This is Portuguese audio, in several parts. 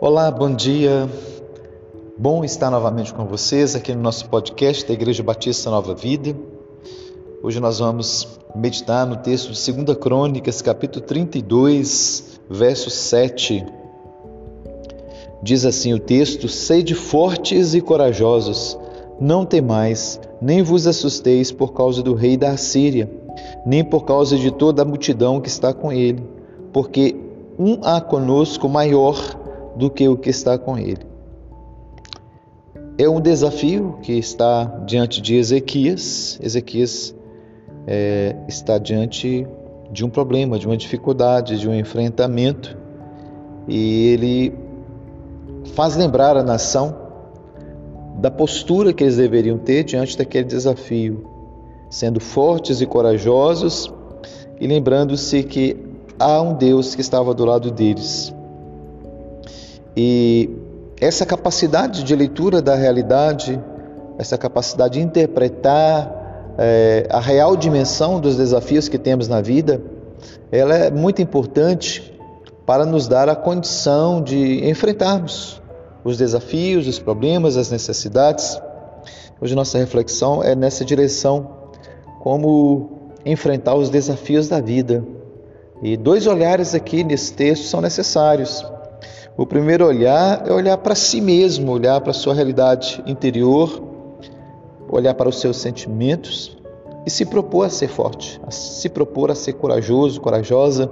Olá, bom dia. Bom estar novamente com vocês aqui no nosso podcast da Igreja Batista Nova Vida. Hoje nós vamos meditar no texto de 2 Crônicas, capítulo 32, verso 7. Diz assim o texto: Sede fortes e corajosos, não temais, nem vos assusteis por causa do rei da Assíria, nem por causa de toda a multidão que está com ele, porque um há conosco maior do que o que está com ele. É um desafio que está diante de Ezequias. Ezequias é, está diante de um problema, de uma dificuldade, de um enfrentamento, e ele faz lembrar a nação da postura que eles deveriam ter diante daquele desafio, sendo fortes e corajosos e lembrando-se que há um Deus que estava do lado deles. E essa capacidade de leitura da realidade, essa capacidade de interpretar é, a real dimensão dos desafios que temos na vida, ela é muito importante para nos dar a condição de enfrentarmos os desafios, os problemas, as necessidades. Hoje nossa reflexão é nessa direção, como enfrentar os desafios da vida. E dois olhares aqui nesse texto são necessários. O primeiro olhar é olhar para si mesmo, olhar para a sua realidade interior, olhar para os seus sentimentos e se propor a ser forte, a se propor a ser corajoso, corajosa,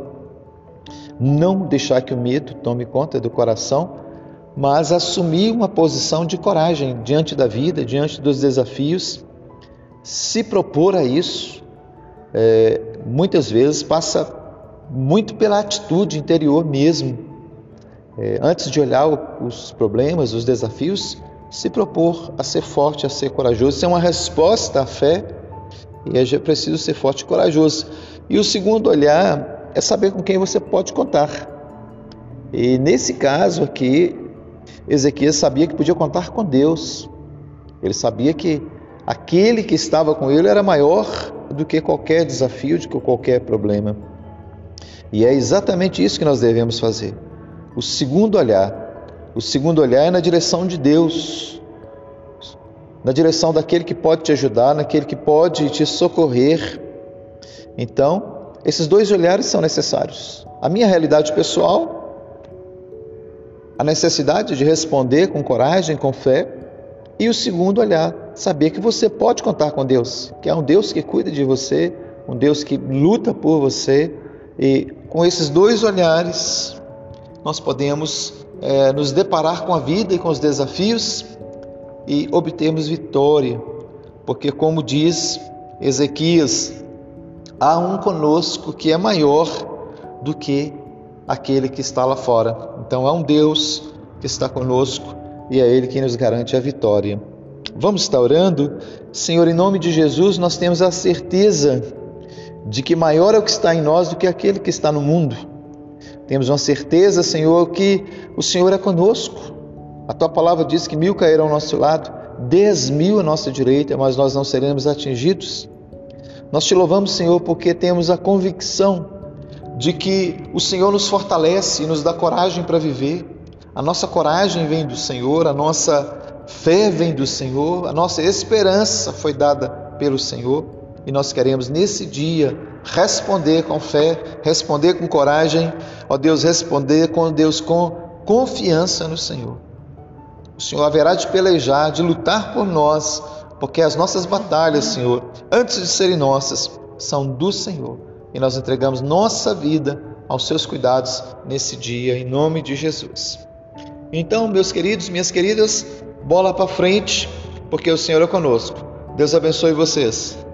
não deixar que o medo tome conta do coração, mas assumir uma posição de coragem diante da vida, diante dos desafios, se propor a isso, é, muitas vezes passa muito pela atitude interior mesmo, antes de olhar os problemas, os desafios, se propor a ser forte, a ser corajoso. Isso é uma resposta à fé e é preciso ser forte e corajoso. E o segundo olhar é saber com quem você pode contar. E nesse caso aqui, Ezequias sabia que podia contar com Deus. Ele sabia que aquele que estava com ele era maior do que qualquer desafio, do que qualquer problema. E é exatamente isso que nós devemos fazer o segundo olhar. O segundo olhar é na direção de Deus, na direção daquele que pode te ajudar, naquele que pode te socorrer. Então, esses dois olhares são necessários. A minha realidade pessoal, a necessidade de responder com coragem, com fé, e o segundo olhar, saber que você pode contar com Deus, que é um Deus que cuida de você, um Deus que luta por você, e com esses dois olhares, nós podemos é, nos deparar com a vida e com os desafios e obtermos vitória, porque, como diz Ezequias, há um conosco que é maior do que aquele que está lá fora. Então, há um Deus que está conosco e é Ele quem nos garante a vitória. Vamos estar orando? Senhor, em nome de Jesus, nós temos a certeza de que maior é o que está em nós do que aquele que está no mundo. Temos uma certeza, Senhor, que o Senhor é conosco. A tua palavra diz que mil cairão ao nosso lado, dez mil à nossa direita, mas nós não seremos atingidos. Nós te louvamos, Senhor, porque temos a convicção de que o Senhor nos fortalece e nos dá coragem para viver. A nossa coragem vem do Senhor, a nossa fé vem do Senhor, a nossa esperança foi dada pelo Senhor e nós queremos nesse dia responder com fé, responder com coragem, ó Deus, responder com Deus com confiança no Senhor. O Senhor haverá de pelejar, de lutar por nós, porque as nossas batalhas, Senhor, antes de serem nossas, são do Senhor. E nós entregamos nossa vida aos seus cuidados nesse dia, em nome de Jesus. Então, meus queridos, minhas queridas, bola para frente, porque o Senhor é conosco. Deus abençoe vocês.